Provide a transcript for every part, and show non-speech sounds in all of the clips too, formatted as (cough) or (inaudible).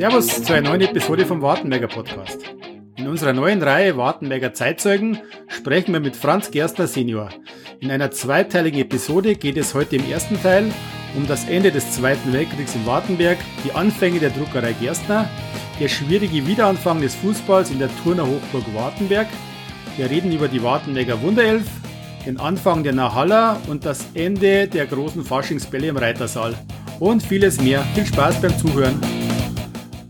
Servus zu einer neuen Episode vom Wartenberger Podcast. In unserer neuen Reihe Wartenberger Zeitzeugen sprechen wir mit Franz Gerstner Senior. In einer zweiteiligen Episode geht es heute im ersten Teil um das Ende des Zweiten Weltkriegs in Wartenberg, die Anfänge der Druckerei Gerstner, der schwierige Wiederanfang des Fußballs in der Turner Hochburg Wartenberg. Wir reden über die Wartenberger Wunderelf, den Anfang der Nahalla und das Ende der großen Faschingsbälle im Reitersaal und vieles mehr. Viel Spaß beim Zuhören.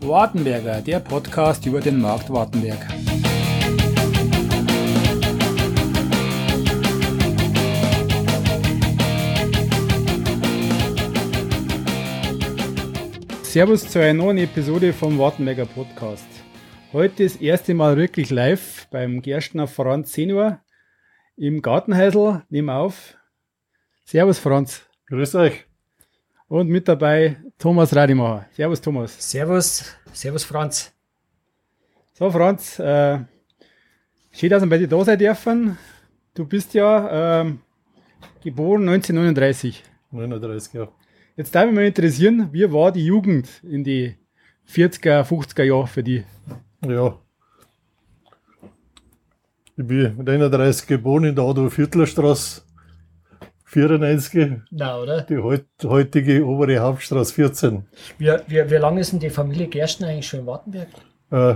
Wartenberger, der Podcast über den Markt Wartenberg. Servus zu einer neuen Episode vom Wartenberger Podcast. Heute das erste Mal wirklich live beim Gerstner Franz Senior im Gartenhäusl. Nehmen auf. Servus Franz. Grüß euch. Und mit dabei Thomas Radimacher. Servus Thomas. Servus, Servus Franz. So Franz, äh, schön, dass wir bei dir da sein dürfen. Du bist ja ähm, geboren 1939. 39, ja. Jetzt darf mich mal interessieren, wie war die Jugend in die 40er, 50er Jahre für dich? Ja. Ich bin mit 31 geboren in der Adolf Hitler Straße 94. Na, oder? Die heut, heutige obere Hauptstraße 14. Wie, wie, wie lange ist denn die Familie Gersten eigentlich schon in Wartenberg? Äh,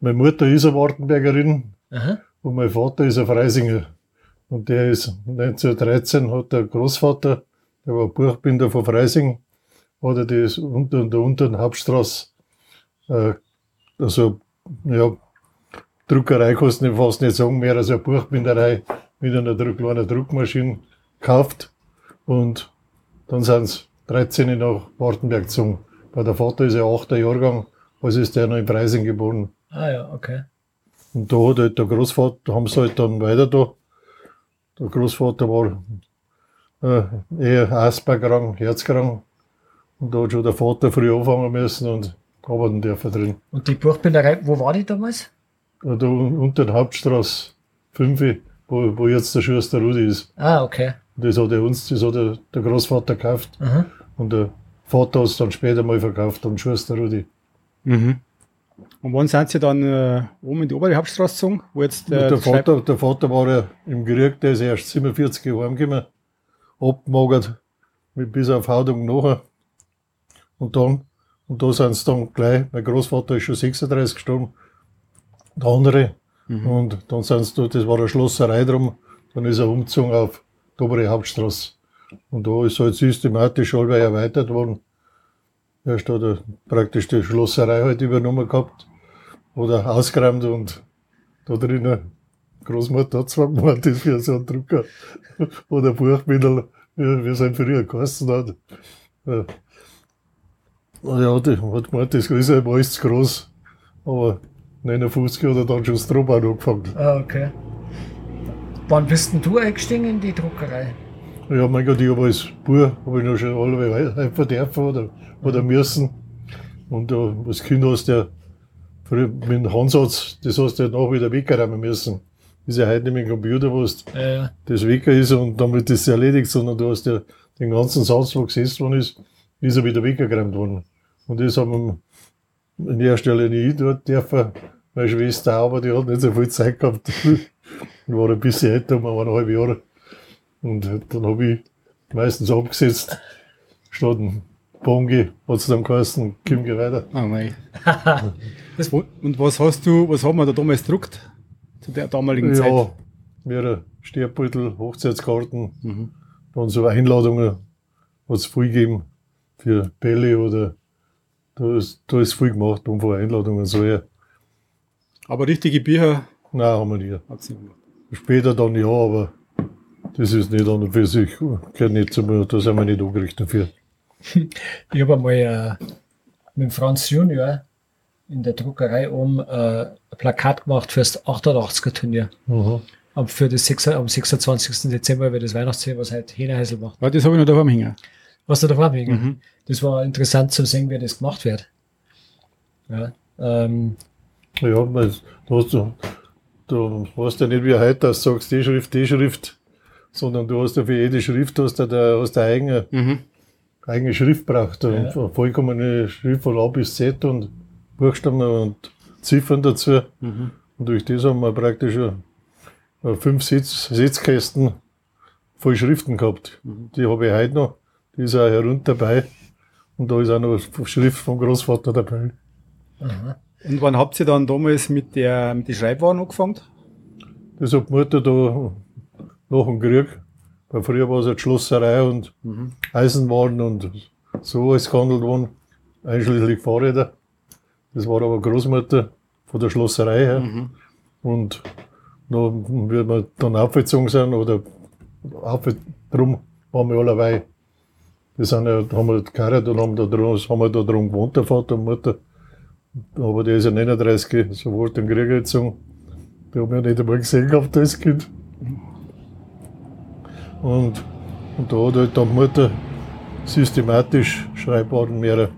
meine Mutter ist eine Wartenbergerin Aha. und mein Vater ist ein Freisinger. Und der ist 1913 hat der Großvater, der war Buchbinder von Freising, hat er das unter der unteren Hauptstraße, äh, also, ja, Druckerei kannst du fast nicht sagen, mehr als eine Buchbinderei mit einer kleinen Druckmaschine gekauft. Und dann sind sie 13 nach Wartenberg gezogen. Bei der Vater ist ja 8. Jahrgang, also ist der noch in Preising geboren. Ah ja, okay. Und da hat halt der Großvater, da haben sie halt dann weiter da. Der Großvater war äh, eher Asperkrank, Herzkrank. Und da hat schon der Vater früh anfangen müssen und arbeiten dürfen drin. Und die Buchbinderei, wo war die damals? Da unter der Hauptstraße 5, wo, wo jetzt der Schuster Rudi ist. Ah, okay. Das hat er uns, das hat der, der Großvater gekauft. Aha. Und der Vater hat es dann später mal verkauft an Schuster Rudi. Mhm. Und wann sind sie dann äh, oben in die obere Hauptstraße gezogen? Wo jetzt, äh, der, Vater, der Vater war ja im Krieg, der ist erst 47 Jahre heimgekommen, abgemagert, mit bis auf Haudung nachher. Und dann, und da sind sie dann gleich, mein Großvater ist schon 36 gestorben, der andere. Und dann sind dort, das war eine Schlosserei drum, dann ist er umgezogen auf die obere Hauptstraße. Und da ist halt systematisch allweil erweitert worden. Erst hat er praktisch die Schlosserei halt übernommen gehabt oder ausgeräumt und da drinnen, Großmutter hat zwar gemacht, das für so einen Drucker (laughs) oder Buchbindel, wie es ein früher geheißen hat. Ja, die hat gemeint, das ist ja alles zu groß, aber 59 hat er dann schon das Druck angefangen. Ah, okay. Wann bist denn du eingestiegen in die Druckerei? Ja, mein Gott, ich habe als Bub, habe ich noch schon alle helfen dürfen oder, oder müssen. Und da, als Kind hast du ja, früher mit dem Hansatz, das hast du ja nach wieder wegräumen müssen. Das ist ja heute nicht mit dem Computer, wo du Äh, das weg ist und damit es erledigt, sondern du hast ja den ganzen Satz, wo gesetzt worden ist, ist er wieder weggeräumt worden. Und das haben in erster Linie ich dort dürfen. Meine Schwester aber die hat nicht so viel Zeit gehabt. (laughs) Die war ein bisschen älter, um eineinhalb Jahre. Und dann habe ich meistens abgesetzt, statt ein Bongi, hat es dann geheißen, komm, geh weiter. Oh mei. und, (laughs) und was hast du, was haben wir da damals gedruckt? Zu der damaligen Zeit? Ja, mehrere Sterbbeutel, Hochzeitskarten, dann so Einladungen hat es viel gegeben für Bälle oder da ist, da ist viel gemacht, um von Einladungen so her. Aber richtige Bücher Nein, haben wir nicht. gemacht. Später dann ja, aber das ist nicht an und für sich, gehört nicht zu mir, da sind wir nicht angerichtet dafür. (laughs) ich habe einmal äh, mit dem Franz Junior in der Druckerei um äh, ein Plakat gemacht fürs 88er Turnier. Mhm. Am, für das 6, am 26. Dezember wird das Weihnachtsfest, was halt Hähnerhäusl macht. Das habe ich noch daheim hängen. Was da davor wegen. Mhm. Das war interessant zu sehen, wie das gemacht wird. Ja, ähm, Ja, weil du hast du, du weißt ja nicht wie heute, dass du sagst, die Schrift, die Schrift, sondern du hast ja für jede Schrift hast du da, hast du eigene Mhm. eigene Schrift braucht. Ja. Eine vollkommene Schrift von A bis Z und Buchstaben und Ziffern dazu. Mhm. Und durch das haben wir praktisch fünf Sitz, Sitzkästen voll Schriften gehabt. Die habe ich heute noch. Die ist auch herunter dabei. Und da ist auch noch Schrift vom Großvater dabei. Aha. Und wann habt ihr dann damals mit der mit den Schreibwaren angefangen? Das hat die Mutter da nach dem Krieg. Weil früher war es halt Schlosserei und Eisenwaren und so alles gehandelt worden. Einschließlich Fahrräder. Das war aber Großmutter von der Schlosserei her. Und noch, wie wir dann aufgezogen sind, oder aufge- drum waren wir alle Die sind ja, haben wir geheiratet und haben da drum, haben wir da drum gewohnt, der Vater und Mutter. Aber der ist ja 39, so wurde im Krieg gezogen. Die haben ja nicht einmal gesehen gehabt als Kind. Und, und da hat halt dann die Mutter systematisch Schreibwaren mehr.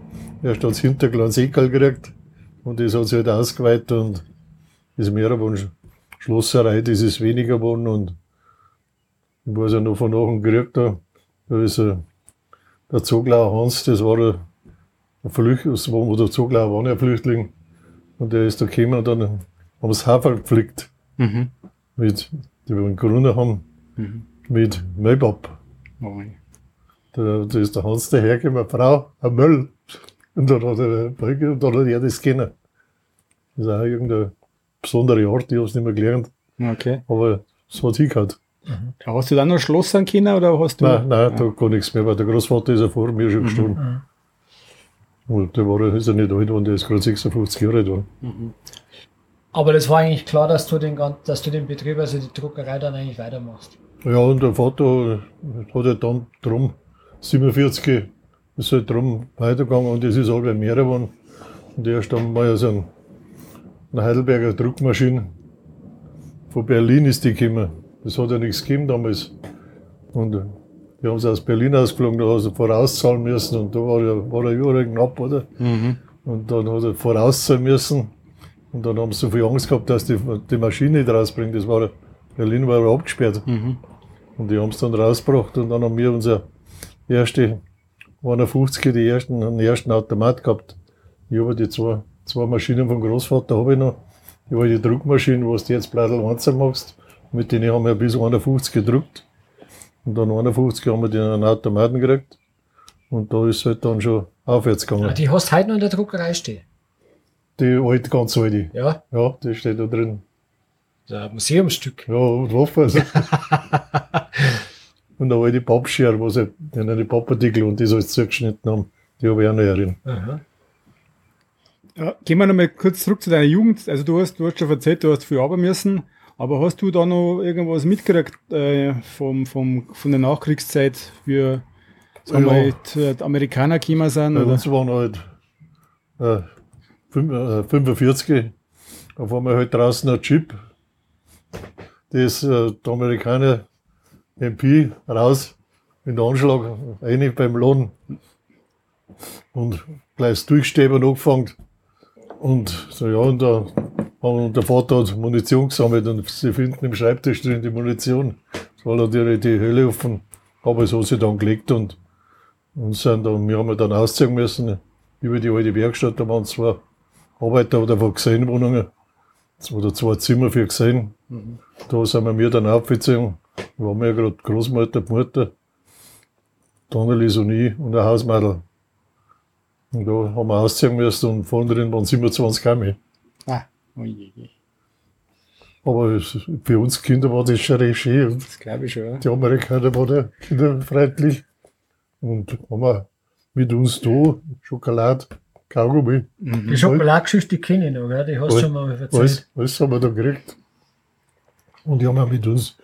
Erst als Hinterglanz Ekel gekriegt und das hat sich halt ausgeweitet und ist mehr geworden. Schlosserei, das ist weniger geworden und ich weiß ja noch von nach dem Krieg da, da ist äh, der Zoglauer Hans, das war ein Flüchtling, wo der Zoglauer war, ein Flüchtling und der ist da gekommen und dann haben sie Hafer gepflückt Mhm. mit, die wir in Corona haben, Mhm. mit. Oh, Da, da ist der Hans dahergekommen, Frau, ein Müll. Und dann hat er, und dann hat er das kennen. Das ist auch irgendeine besondere Art, ich habe es nicht mehr gelernt, Okay. aber es hat hingehört. Hast du dann noch Schloss an können oder hast du? Nein, nein, da gar nichts mehr, weil der Großvater ist ja vor mir schon gestorben. Und der war, ja- ist ja nicht alt geworden, der ist gerade 56 Jahre alt geworden. Aber das war eigentlich klar, dass du den, dass du den Betrieb, also die Druckerei dann eigentlich weitermachst. Ja, und der Vater hat ja dann drum 47 ist halt drum weitergegangen und es ist alle mehr geworden. Und erst dann mal so ein, eine Heidelberger Druckmaschine. Von Berlin ist die gekommen. Das hat ja nichts gegeben damals. Und die haben sie aus Berlin ausgeflogen, da hast du vorauszahlen müssen und da war ja, war ja überall knapp, oder? Mhm. Und dann hat er vorauszahlen müssen. Und dann haben sie so viel Angst gehabt, dass die, die Maschine nicht rausbringt. Das war, Berlin war ja abgesperrt. Mhm. Und die haben es dann rausgebracht und dann haben wir unser erste 51 die ersten, den ersten Automat gehabt. Ich habe die zwei, zwei Maschinen vom Großvater habe ich noch. Ich habe die Druckmaschinen, wo du jetzt Bladel einzeln machst. Mit denen haben wir bis 51 gedruckt. Und dann 51 haben wir die in einen Automaten gekriegt. Und da ist es halt dann schon aufwärts gegangen. die hast du heute noch in der Druckerei stehen. Die alte, ganz alte. Ja, Ja, die steht da drin. das ist ein Museumsstück. Ja, (laughs) und Waffen. Also. und eine alte Pappschere, wo sie in eine Pappartikel und das alles zugeschnitten haben, die habe ich auch noch erinnert. Aha. Ja, gehen wir nochmal kurz zurück zu deiner Jugend. Also du hast, du hast schon erzählt, du hast viel arbeiten müssen, aber hast du da noch irgendwas mitgekriegt äh, vom, vom, von der Nachkriegszeit, wie sagen wir, Ja. halt, äh, die Amerikaner gekommen sind? Oder? uns waren halt äh, fünf- äh, 45, auf einmal halt draußen ein Chip, das äh, der Amerikaner MP raus in den Anschlag, rein beim Lohn und gleich das Durchstäben angefangen. Und so ja, und, der, und der Vater hat Munition gesammelt und sie finden im Schreibtisch drin die Munition. Das war natürlich die Hölle offen, aber so hat sie dann gelegt und und sind dann, wir haben dann ausziehen müssen über die alte Werkstatt. Da waren zwei Arbeiter oder von Gesellwohnungen. Oder zwei Zimmer für Gesellen. Da sind wir mir dann aufgezogen. Da waren wir ja gerade Großmutter, die Mutter, die Annelies und ich und ein Hausmädel. Und da haben wir ausziehen müssen und vorne drin waren 27 Kammer. Ah, oh je, je. Aber für uns Kinder war das schon recht schön. Das glaube ich schon. Ja. die Amerikaner waren kinderfreundlich. Und haben wir mit uns da Schokolade, Kaugummi, Die Schokoladegeschichte kenne ich noch, gell? die hast du schon mal erzählt. alles, alles haben wir da gekriegt. Und die haben auch mit uns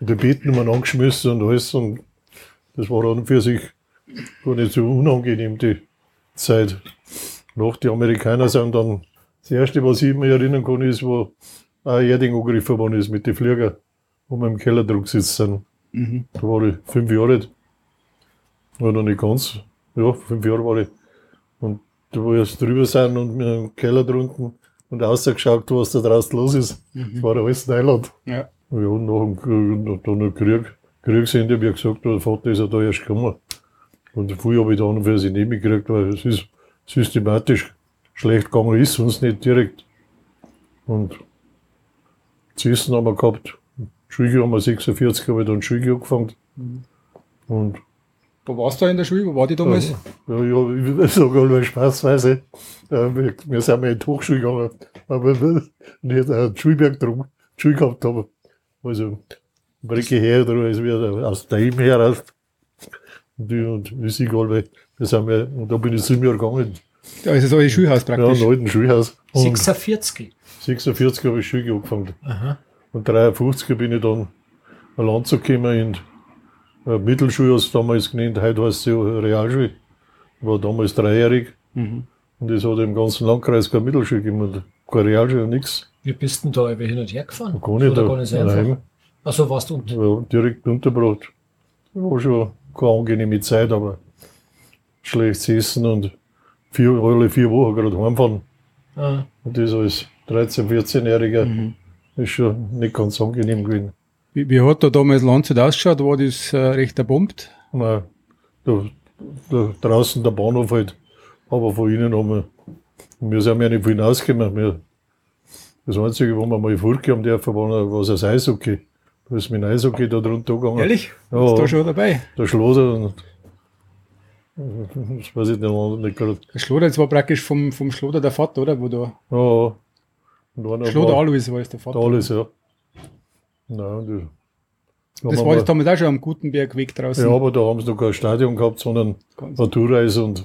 in die Bettnummern angeschmissen und alles. Und das war an und für sich gar nicht so unangenehm, die Zeit. Nach die Amerikaner sind dann, das erste, was ich mir erinnern kann, ist, wo ein Erding angegriffen worden ist mit den Flieger, wo wir im Kellerdruck sitzen. Mhm. Da war ich fünf Jahre alt. War noch nicht ganz. Ja, fünf Jahre war ich. Und da wo wir jetzt drüber sind und wir im Keller drunten und rausgeschaut, was da draußen los ist. Das war alles Neuland. Ja. Ja, und nach dem dann noch Krieg, Kriegsende, wie gesagt, der Vater ist ja da erst gekommen. Und früher habe ich da an und für sich nicht mitgekriegt, weil es ist systematisch schlecht gegangen ist, sonst nicht direkt. Und zu essen haben wir gehabt. Schuljahr haben wir 46, habe ich dann Schuljahr angefangen. Und Wo warst du in der Schule? Wo war die damals? ja, ja, ich sage allweil spaßweise, äh, wir, wir sind mal in die Hochschule gegangen, aber nicht einen Schulberg drum, Schule gehabt haben. Also, Brücke her, oder also wieder aus dem heraus. Und, und ich sehe allweil, wir sind mal, und da bin ich sieben Jahre gegangen, Da ist das alte Schulhaus ja, praktisch. im alten Schulhaus. Und 46. 46 habe ich Schule angefangen. Aha. Und 53 bin ich dann ein Land gekommen in Mittelschule, hast du damals genannt, heute heißt sie ja Realschule. War damals dreijährig. Mhm. Und es hat im ganzen Landkreis keine Mittelschule gegeben und keine Realschule, nichts. Wie bist denn da über hin und her gefahren? Gar nicht, Oder gar nicht so einfach? Achso, warst du unten. ja, direkt untergebracht. War schon keine angenehme Zeit, aber schlechtes Essen und vier, alle vier Wochen gerade heimfahren. Ah, Und das als 13-, 14-Jähriger Mhm. ist schon nicht ganz angenehm gewesen. Wie, wie hat da damals Landshut ausgeschaut? War das äh, recht erbombt? Nein, da, da draußen der Bahnhof halt, aber von innen haben wir, wir sind ja nicht viel hinausgekommen. Wir, das Einzige, wo wir mal vorgehen dürfen, war, war das Eishockey. Da ist mit dem Eishockey da drunter gegangen. Ehrlich? Ja. Ist da schon dabei? Der Schloder und das weiß ich den anderen nicht gerade. Der Schloder, das war praktisch vom, vom Schloder der Vater, oder? Wo da, Ja, einer Schloder war Alois war es der Vater. da alles, ja. Nein, das, Das war das damals auch schon am Gutenberg Weg draußen. Ja, aber da haben sie noch kein Stadion gehabt, sondern Tourreise und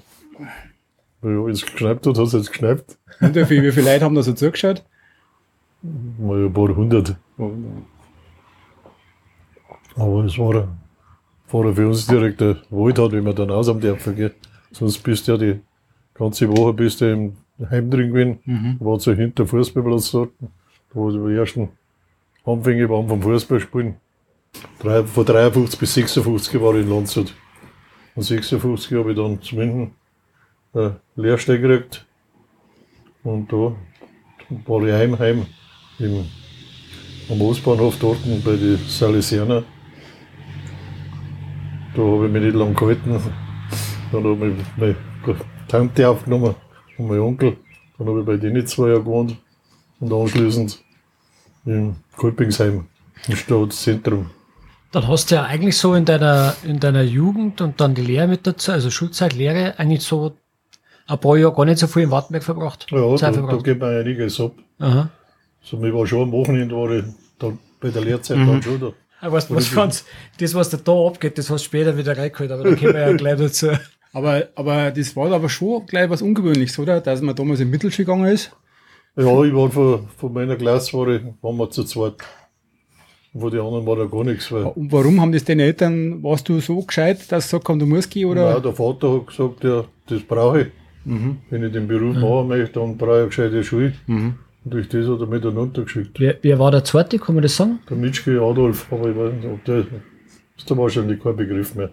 wenn es geschneit hat, hat es jetzt geschneit. Und wie viele, wie viele Leute haben da so zugeschaut? Mal ein paar hundert. Aber es war, war für uns direkt der Wohltat, wenn wir dann aus am dürfen. Gell. Sonst bist du ja die ganze Woche bist du im Heim drin gewesen. Mhm. War so hinter Fußballplatz dort, wo die ersten Anfänge waren vom Fußballspielen. Drei, von 53 bis 56 war ich in Landshut. Und 56 habe ich dann zumindest eine Lehrstelle gekriegt. Und da war ich heim, heim im, am Ostbahnhof dort bei den Salesianer. Da habe ich mich nicht lang gehalten. Dann habe ich meine Tante aufgenommen und mein Onkel. Dann habe ich bei denen zwei Jahre gewohnt. Und anschließend im Kolpingsheim, im Stadtzentrum. Dann hast du ja eigentlich so in deiner, in deiner Jugend und dann die Lehre mit dazu, also Schulzeit, Lehre, eigentlich so ein paar Jahre gar nicht so viel in Wartenberg verbracht. Ja, da, Zeit da verbracht. geht man einiges ab. Aha. So, mir war schon am Wochenende war ich dann bei der Lehrzeit Mhm. dann schon da. Aber weißt du, was ganz, das, was da da abgeht, das hast du später wieder reingeholt, aber da kommen wir ja gleich dazu. (laughs) Aber, aber das war aber schon gleich was Ungewöhnliches, oder? Dass man damals in Mittelschule gegangen ist. Ja, ich war von, von meiner Klasse war ich, waren wir zu zweit. Und von den anderen war da gar nichts. Weil, Und warum haben das deine Eltern, warst du so gescheit, dass sie gesagt haben, du musst gehen, oder? Nein, der Vater hat gesagt, ja, das brauche ich. Mhm. Wenn ich den Beruf machen möchte, dann brauche ich eine gescheite Schule. Mhm. Und durch das hat er mich dann runtergeschickt. Wer, wer war der zweite, kann man das sagen? Der Mitschke Adolf, aber ich weiß nicht, ob der ist da wahrscheinlich kein Begriff mehr.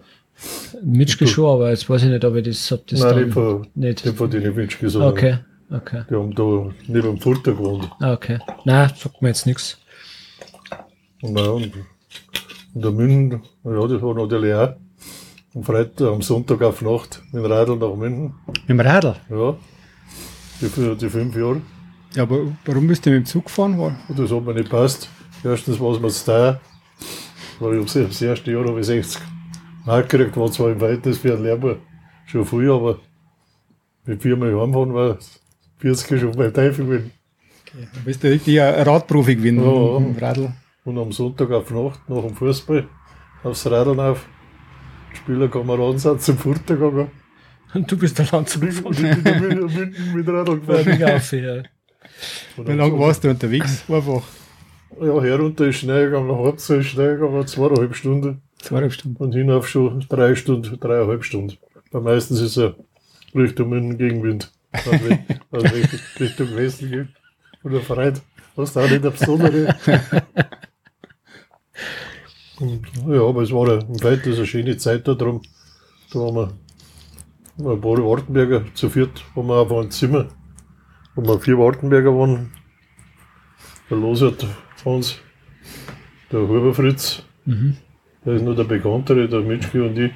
Mitschke schon, aber jetzt weiß ich nicht, ob ich das, ob das Nein, dann nicht nicht. von den Mitschke, sondern Okay, okay, die haben da neben dem Furter gewohnt. okay. Nein, sagt mir jetzt nichts. Und, nein, und, und der München, ja, das war natürlich auch. Am Freitag, am Sonntag auf Nacht mit dem Radl nach München. Mit dem Radl. Ja, die, die fünf Jahre. Ja, aber warum bist du mit dem Zug? War? Und das hat mir nicht passt. Erstens war es mir zu teuer. Weil ich das das erste Jahr habe ich 60 Mark gekriegt, war zwar im Verhältnis für einen Lehrbuch schon früh, aber mit viermal heimfahren war 40 schon beim Teufel gewesen. Du bist ja richtig ein Radprofi gewesen Ja. mit dem Radl. Und am Sonntag auf Nacht, nach dem Fußball, aufs Radl auf. Spielerkameraden sind zum Furter gegangen. Und du bist der Lanz Und ich bin mit Radl gefahren. Wie lange warst du unterwegs? (laughs) Einfach Ja, herunter ist schnell gegangen, nach Halbzeit ist schnell gegangen, zweieinhalb Stunden. zweieinhalb Stunden. Und hinauf schon drei Stunden, dreieinhalb Stunden. Weil meistens ist er Richtung München Gegenwind. Also, (laughs) Richtung Westen geht. Oder Freit. Was da auch nicht der Besondere. Und, ja, aber es war ein- im Verhältnis eine schöne Zeit da drum. Da waren wir ein paar Wartenberger zu viert, waren wir auf einem Zimmer. Wo wir vier Wartenberger waren. Der Losert von uns, der Huber Fritz, Mhm. der ist nur der Bekanntere, der Mitschke und ich.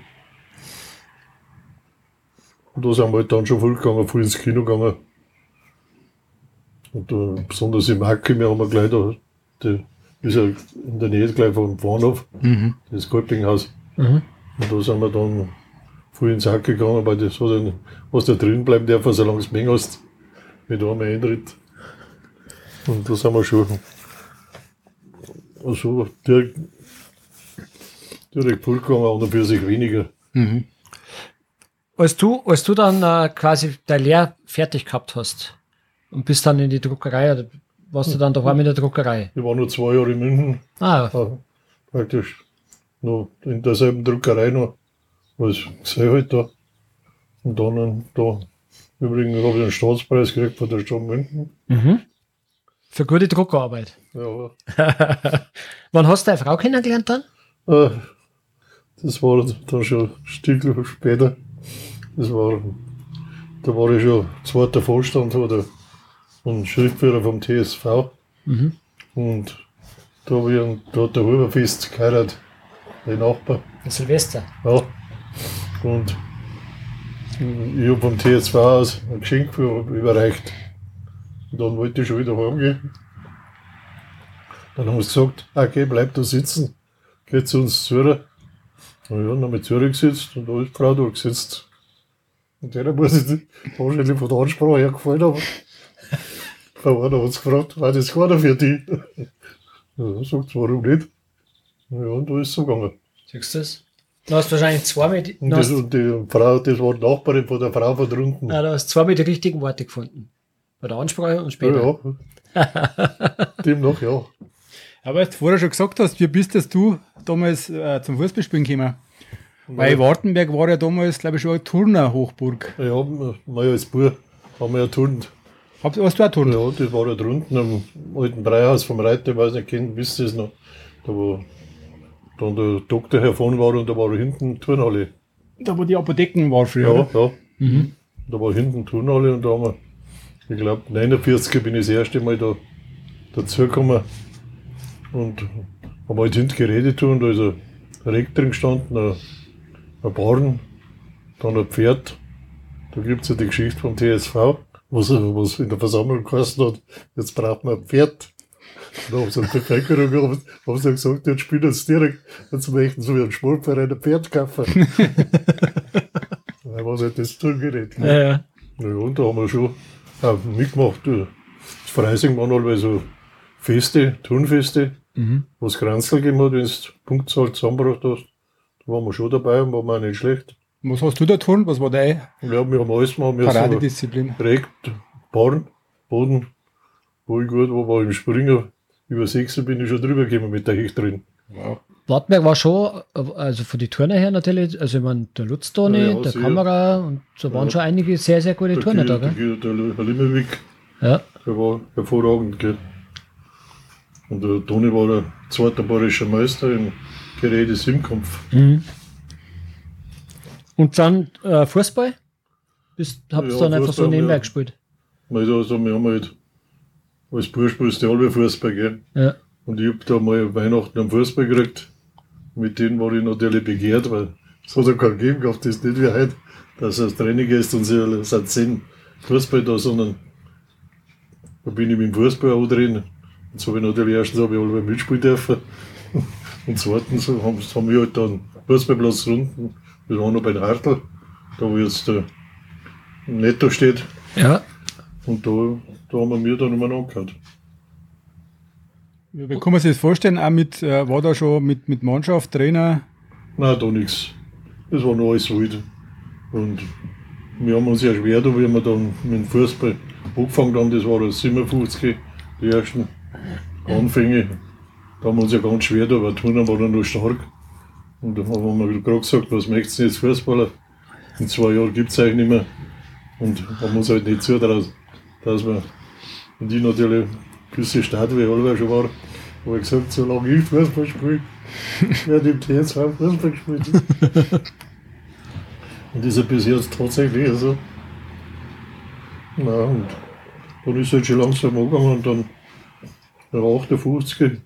Und da sind wir halt dann schon viel gegangen, viel ins Kino gegangen. Und äh, besonders im Hacke, wir haben wir gleich da, die, ist ja in der Nähe gleich vom Bahnhof, Mhm. das Kolpinghaus. Mhm. Und da sind wir dann früh ins Hack gegangen, weil das hat dann, was da drin bleiben darf, solange du Menge hast, mit einem Eintritt. Und da sind wir schon also direkt, direkt gegangen, an und für sich weniger. Mhm. Als du, als du dann äh, quasi dein Lehr fertig gehabt hast und bist dann in die Druckerei, oder warst du dann daheim in der Druckerei? Ich war nur zwei Jahre in München, Ah, äh, praktisch noch in derselben Druckerei noch, als gesehen halt da. Und dann da, übrigens habe ich einen Staatspreis gekriegt von der Stadt München. mhm. Für gute Druckerarbeit. Ja, (laughs) Wann hast du deine Frau kennengelernt dann? Äh, Das war dann schon ein Stück später. Das war, da war ich schon zweiter Vorstand oder und Schriftführer vom TSV. Mhm. Und da, hab ich, einen- da hat der Huberfest geheiratet, der Nachbar. Silvester. Ja. Und ich habe vom TSV aus ein Geschenk überreicht. Und dann wollte ich schon wieder heimgehen. Dann haben sie gesagt, okay, bleib da sitzen, geh zu uns zu. Na ja, dann haben wir zurückgesetzt und da ist die Frau da gesetzt. Und der muss ich wahrscheinlich von der Ansprache her gefallen haben. Warner hat sie gefragt, war das keiner für die? (laughs) Ja, sagt warum nicht? Ja, und da ist es so gegangen. Siehst du das? Du hast wahrscheinlich zwei mit, Und, das, und die Frau, das war die Nachbarin von der Frau von drunten. ah, du hast zwei mit den richtigen Worten gefunden. Bei der Ansprache und später. Ja, ja. (laughs) Demnach, ja. Aber was du vorher schon gesagt hast, wie bist das du damals äh, zum Fußballspielen gekommen? Weil Wartenberg war ja damals, glaube ich, schon eine Turner-Hochburg. Ja, mal als Bub haben wir ja turnt. Habt hast du auch Turnen? Ja, das war ja drunten am alten Breihaus vom Reiter, ich weiß nicht, kennt, wisst ihr es noch? Da wo dann der Doktor hervon war und da war hinten Turnhalle. Da, wo die Apotheken war früher. Ja, ja. Da war hinten Turnhalle und da haben wir, ich glaube, 49 bin ich das erste Mal da dazugekommen und haben halt hinten geredet und da ist ein Reck drin gestanden, ein, ein Barn, dann ein Pferd. Da gibt es ja die Geschichte vom TSV, was, was in der Versammlung geheißen hat, jetzt braucht man ein Pferd. Da haben sie eine Bevölkerung haben, haben sie gesagt, jetzt spielen jetzt direkt, jetzt möchten sie wie ein Sportverein ein Pferd kaufen. (laughs) Weil was halt das tun geredet. Ja, ja. Ja, und da haben wir schon auch mitgemacht. Das Freising waren allweil so Feste, Turnfeste, Mhm. wo es Kranzl gegeben hat, wenn du Punktzahl zusammengebracht hast. Da waren wir schon dabei und waren wir auch nicht schlecht. Was hast du da tun? Was war deine Ja, wir haben alles gemacht. Haben Paradedisziplin? Regt, Barn, Boden, voll gut, wo war im Springer. Über 6 bin ich schon drüber gekommen mit der Hecht drin. Wow. Wartberg war schon, also von den Turner her natürlich, also ich meine, der Lutz Toni, Ja, ja, der sehr. Kamera und so waren Ja. schon einige sehr, sehr gute Turner da, der, gell? der, der, der Limmerwick, Ja. der war hervorragend. Gell. Und der Toni war der zweite bayerische Meister im Gerede Simkampf. Mhm. Und dann äh, Fußball? Bist, habt ihr Ja, dann einfach so nebenbei ja. gespielt? Da, also, wir haben halt, als Bursch spielst du alle Fußball, gell? Ja. Und ich hab da mal Weihnachten am Fußball gekriegt. Mit denen war ich natürlich begehrt, weil es hat ja keinen gegeben gehabt, das ist nicht wie heute, dass er ins Training gehst und sie sind zehn Fußball da, sondern da bin ich mit dem Fußball auch drin. Und so habe ich natürlich erstens habe ich alle mitspielen dürfen. (laughs) Und zweitens haben, haben wir halt dann Fußballplatz unten, das war noch bei den Hartl, da wo jetzt der Netto steht. Ja. Und da, da haben wir mir dann immer angehört. Wie kann man sich das vorstellen? Auch mit, äh, war da schon mit, mit Mannschaft, Trainer? Nein, da nichts. Das war noch alles wild. Und wir haben uns ja schwer, da, wie wir dann mit dem Fußball angefangen haben, das war das 57, die ersten Anfänge. Da haben wir uns ja ganz schwer, da aber Turner war dann noch stark. Und da haben wir gerade gesagt, was möchtest du jetzt Fußballer? In zwei Jahren gibt es eigentlich nicht mehr. Und haben uns halt nicht zutraut, dass wir, und ich natürlich gewisse Stadt, wie Halber schon war, habe ich gesagt, solange ich Fußball spiele, werde im TSV Fußball gespielt. (laughs) und das ist bis jetzt tatsächlich so. Na, und dann ist es halt schon langsam angegangen und dann der 58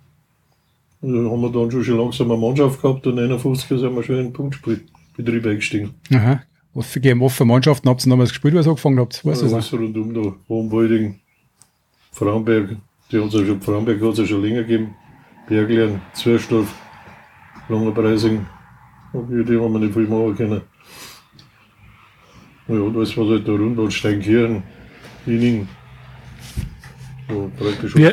also haben wir dann schon, schon langsam eine Mannschaft gehabt und 59 sind wir schon in den Punktspielbetrieb eingestiegen. Aha. Was für, gegen was für Mannschaften habt ihr damals gespielt, was ihr angefangen habt? Weißt du Ja, das? alles rundum da. Wohnwalding, Framberg, die hat es ja schon, Framberg hat es ja schon länger gegeben. Berglern, Zwerstoff, Langerpreising. Und die die haben wir nicht viel machen können. Ja, und alles, was halt da rund war, Steinkirchen, Ining. So praktisch. Ja.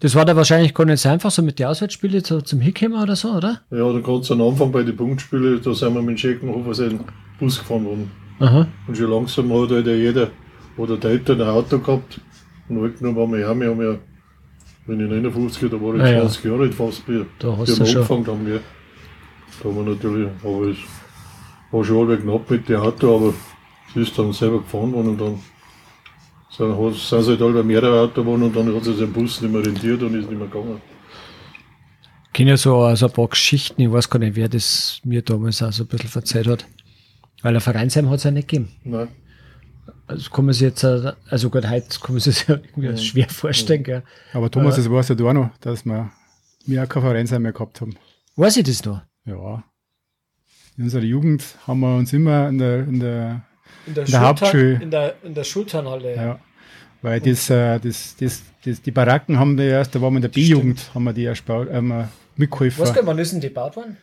Das war da wahrscheinlich gar nicht so einfach, so mit den Auswärtsspielen zu, zum Hinkommen oder so, oder? ja, da ganz am Anfang bei den Punktspielen, da sind wir mit dem Scheckenhofer seinen Bus gefahren worden. Aha. Und schon langsam hat halt ja jeder oder der Eltern ein Auto gehabt. Und halt genommen haben wir ja, wir haben ja, wenn ich 59, da war ich Ah, ja. 20 Jahre alt fast, wie Da hast wir du schon. angefangen haben. Ja. Da haben wir natürlich, aber es war schon halb knapp mit dem Auto, aber es ist dann selber gefahren worden und dann sind, sind sie halt alle mehrere Auto geworden und dann hat sich den Bus nicht mehr rentiert und ist nicht mehr gegangen. Ich kenne ja so, also ein paar Geschichten, ich weiß gar nicht, wer das mir damals auch so ein bisschen verzeiht hat. Weil ein Vereinsheim hat es ja nicht gegeben. Nein. Also kann man sich jetzt, äh, also gut, heute kann man sich das (laughs) ja irgendwie schwer vorstellen, gell. Aber Thomas, das weißt ja du auch noch, dass wir, wir auch kein Vereinsheim mehr gehabt haben. Weiß ich das noch? Ja. In unserer Jugend haben wir uns immer in der, in der In der, In der Hauptschule. In der, in der Schulturnhalle. ja, weil das, äh, das, das, das, die Baracken haben wir erst, da waren wir in der B-Jugend, haben wir die erst bau- ähm, mitgeholfen. Du, wann ist denn die gebaut worden?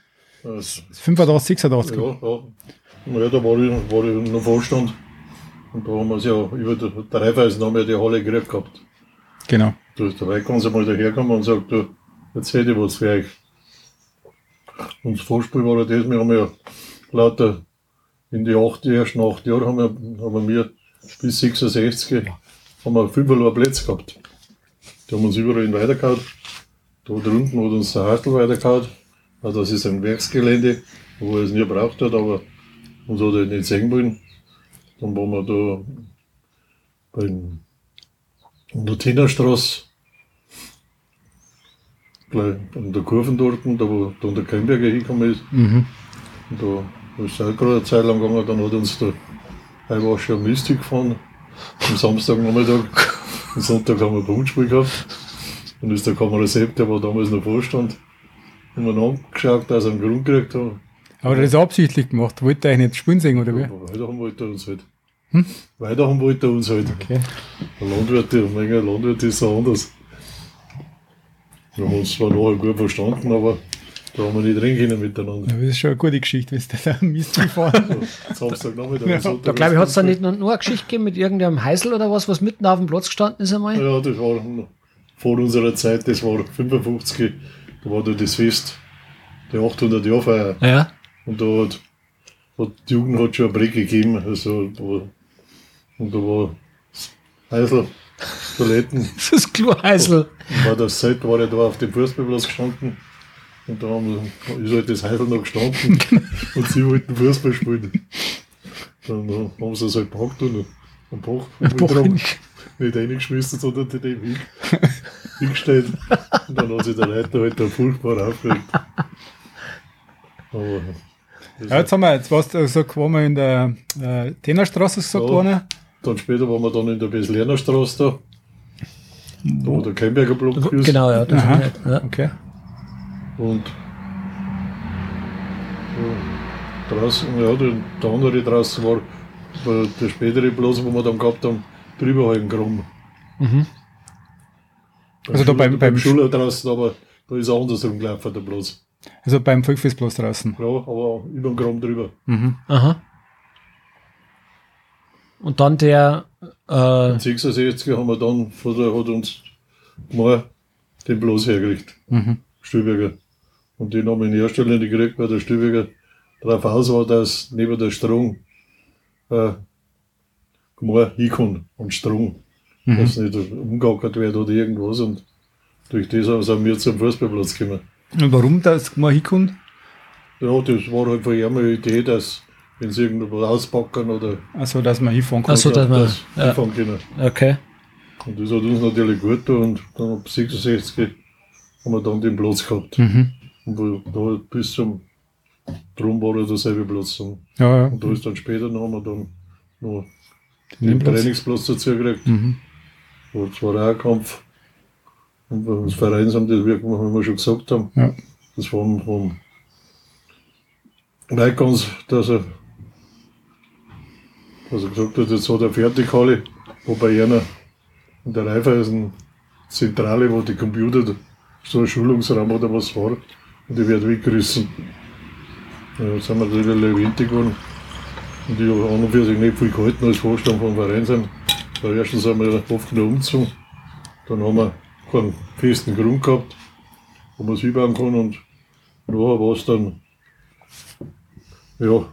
Das, 85, 86. ja, ja. Ja, da war ich, war ich noch Vorstand. Und da haben wir es ja über die Dreifeisen haben wir die Halle gekriegt gehabt. Genau. Da ist der Weikans einmal dahergekommen und sagt, du, jetzt hätte ich was für euch. Und das Vorspiel war ja das, wir haben ja lauter in die, acht, die ersten acht Jahre haben wir, haben wir bis 66 haben wir fünferlei Plätze gehabt. Die haben uns überall weitergehauen. Da drunten hat uns der Hartl weitergehauen. Ja, das ist ein Werksgelände, wo er es nie gebraucht hat, aber uns hat er nicht sehen wollen. Dann waren wir da beim in der Tinnerstraße, gleich an der Kurven dort, da wo dann der Kemberger hingekommen ist. Mhm. Und da ist es auch gerade eine Zeit lang gegangen, dann hat uns der Eiwascher Mystik gefahren, am Samstagnachmittag. Am Sonntag haben wir ein Punktspiel gehabt. Dann ist der Kamera Sepp, der war damals noch Vorstand, ihn angeschaut, dass er einen Grund gekriegt hat. Aber das ist absichtlich gemacht. Wollt ihr euch nicht spielen sehen, oder wie? Aber weiter haben wollte er uns halt. Weiter haben wollte er uns halt. Okay. Der Landwirt, der Menge Landwirt ist so anders. Wir haben uns zwar nachher gut verstanden, aber da haben wir nicht reden können miteinander. Ja, das ist schon eine gute Geschichte, wenn du da (laughs) Mist gefahren (laughs) Samstagnachmittag. Ja, Da glaube ich, hat es ist da nicht nur eine Geschichte gegeben mit irgendeinem Heisel oder was, was mitten auf dem Platz gestanden ist einmal? Ja, das war vor unserer Zeit, das war 55, da war da das Fest, die 800 Jahre Feier. Ja. Und da hat, hat die Jugend hat schon eine Brick gegeben. Also, und da war Heisel, Toiletten. (laughs) Das ist klar Heisel. Und war das Zeit, war ich da auf dem Fußballplatz gestanden. Und da haben, ist halt das Heisel noch gestanden. (laughs) und sie wollten Fußball spielen. Dann haben sie es halt gepackt und am Bach, nicht reingeschmissen, sondern die dem hin, hingestellt. Und dann hat sich der Leiter halt da furchtbar aufgeregt. (laughs) Aber Ja, jetzt haben wir, jetzt warst du so waren in der äh, Tennerstraße gesagt Ja. worden. Dann später waren wir dann in der Beslerner Straße da. Da wo der Kemberger Block ist. Genau, ja. Das Aha. ja. Okay. Und ja, draußen, ja, der, der andere draußen war, war der spätere Platz, wo wir dann gehabt haben, drüber halt ein Krumm. Mhm. Also da beim- beim Schuler draußen, aber da ist er andersrum gelaufen, der Platz. Also beim Volksfestplatz draußen. Ja, aber über den Krumm drüber. Mhm. Aha. Und dann der, äh, In 66 haben wir dann, von der hat uns mal den Platz hergekriegt. Mhm. Stüberger. Und den haben wir in erster Linie gekriegt, weil der Stüberger darauf aus war, dass neben der Strung äh, mal hinkommt am Strung. Mhm. Dass nicht umgackert wird oder irgendwas. Und durch das sind wir zum Fußballplatz gekommen. Und warum das mal hinkommt? Ja, das war halt von ihm eine Idee, dass wenn sie irgendwas auspacken oder Also, dass man hinfahren kann. Ach so, dass man- das ja. anfangen können. okay. Und das hat uns natürlich gut getan. Und dann ab 66 haben wir dann den Platz gehabt. Mhm. Und wo- da bis zum Drum war ja derselbe Platz. Und Ja, ja. und da ist dann später noch, haben wir dann noch Den den Platz. Trainingsplatz dazu gekriegt. Mhm. War zwar auch ein Kampf. Und das Vereinsamt, das wir, wie wir schon gesagt haben, Ja. das war vom Weikans, dass er Also gesagt hat, jetzt hat er Fertighalle, wo bei einer in der Raiffeisen-Zentrale, wo die Computer, so ein Schulungsraum oder was war, und die wird weggerissen. Ja, jetzt sind wir natürlich lebendig geworden. Und ich habe an und für sich nicht viel gehalten als Vorstand vom Verein sein. Weil erstens haben wir oft noch umgezogen. Dann haben wir keinen festen Grund gehabt, wo man es hinbauen kann. Und nachher war es dann, ja,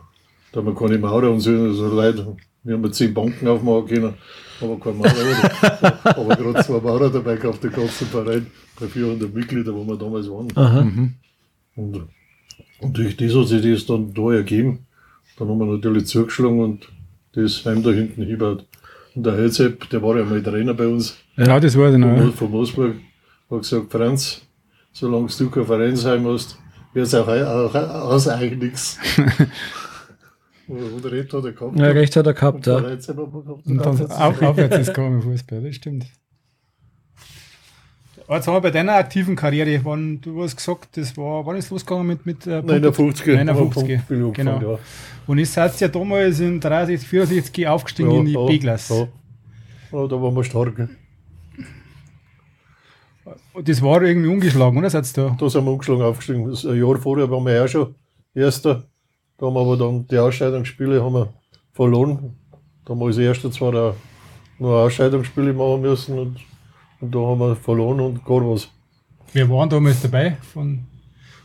da haben wir keine Mauer und so, so Leute. Wir haben zehn Banken aufmachen können, aber keine Mauer. (laughs) aber gerade zwei Maurer dabei gehabt, den ganzen Verein, bei 400 Mitgliedern, wo wir damals waren. Aha. Und, und durch das hat sich das dann da ergeben. Dann haben wir natürlich zugeschlagen und das Heim da hinten hingebaut. Und der Heilsepp, der war ja mal Trainer bei uns Ja, das war von, noch. Von Moosburg, hat gesagt, Franz, solange du kein Vereinsheim hast, wird es auch, auch, aus eigentlich nichts. Und recht hat er gehabt. Ja, recht hat er gehabt, Und der ja. Und dann auf, aufwärts ist gegangen im Fußball, das stimmt. Jetzt haben wir bei deiner aktiven Karriere, wann, du hast gesagt, das war, wann ist losgegangen mit, mit äh, 59, 59, Punktspiel angefangen, genau. ja. Und ihr seid ja damals in 63, 64 aufgestiegen in die ja, B-Klasse. Ja. ja, da waren wir stark. Und das war irgendwie ungeschlagen, oder? Seid da? Da sind wir umgeschlagen aufgestiegen. Das, ein Jahr vorher waren wir ja schon Erster. Da haben wir aber dann die Ausscheidungsspiele haben wir verloren. Da haben wir als Erster zwar nur Ausscheidungsspiele machen müssen und, und da haben wir verloren und gar was. Wir waren damals dabei von,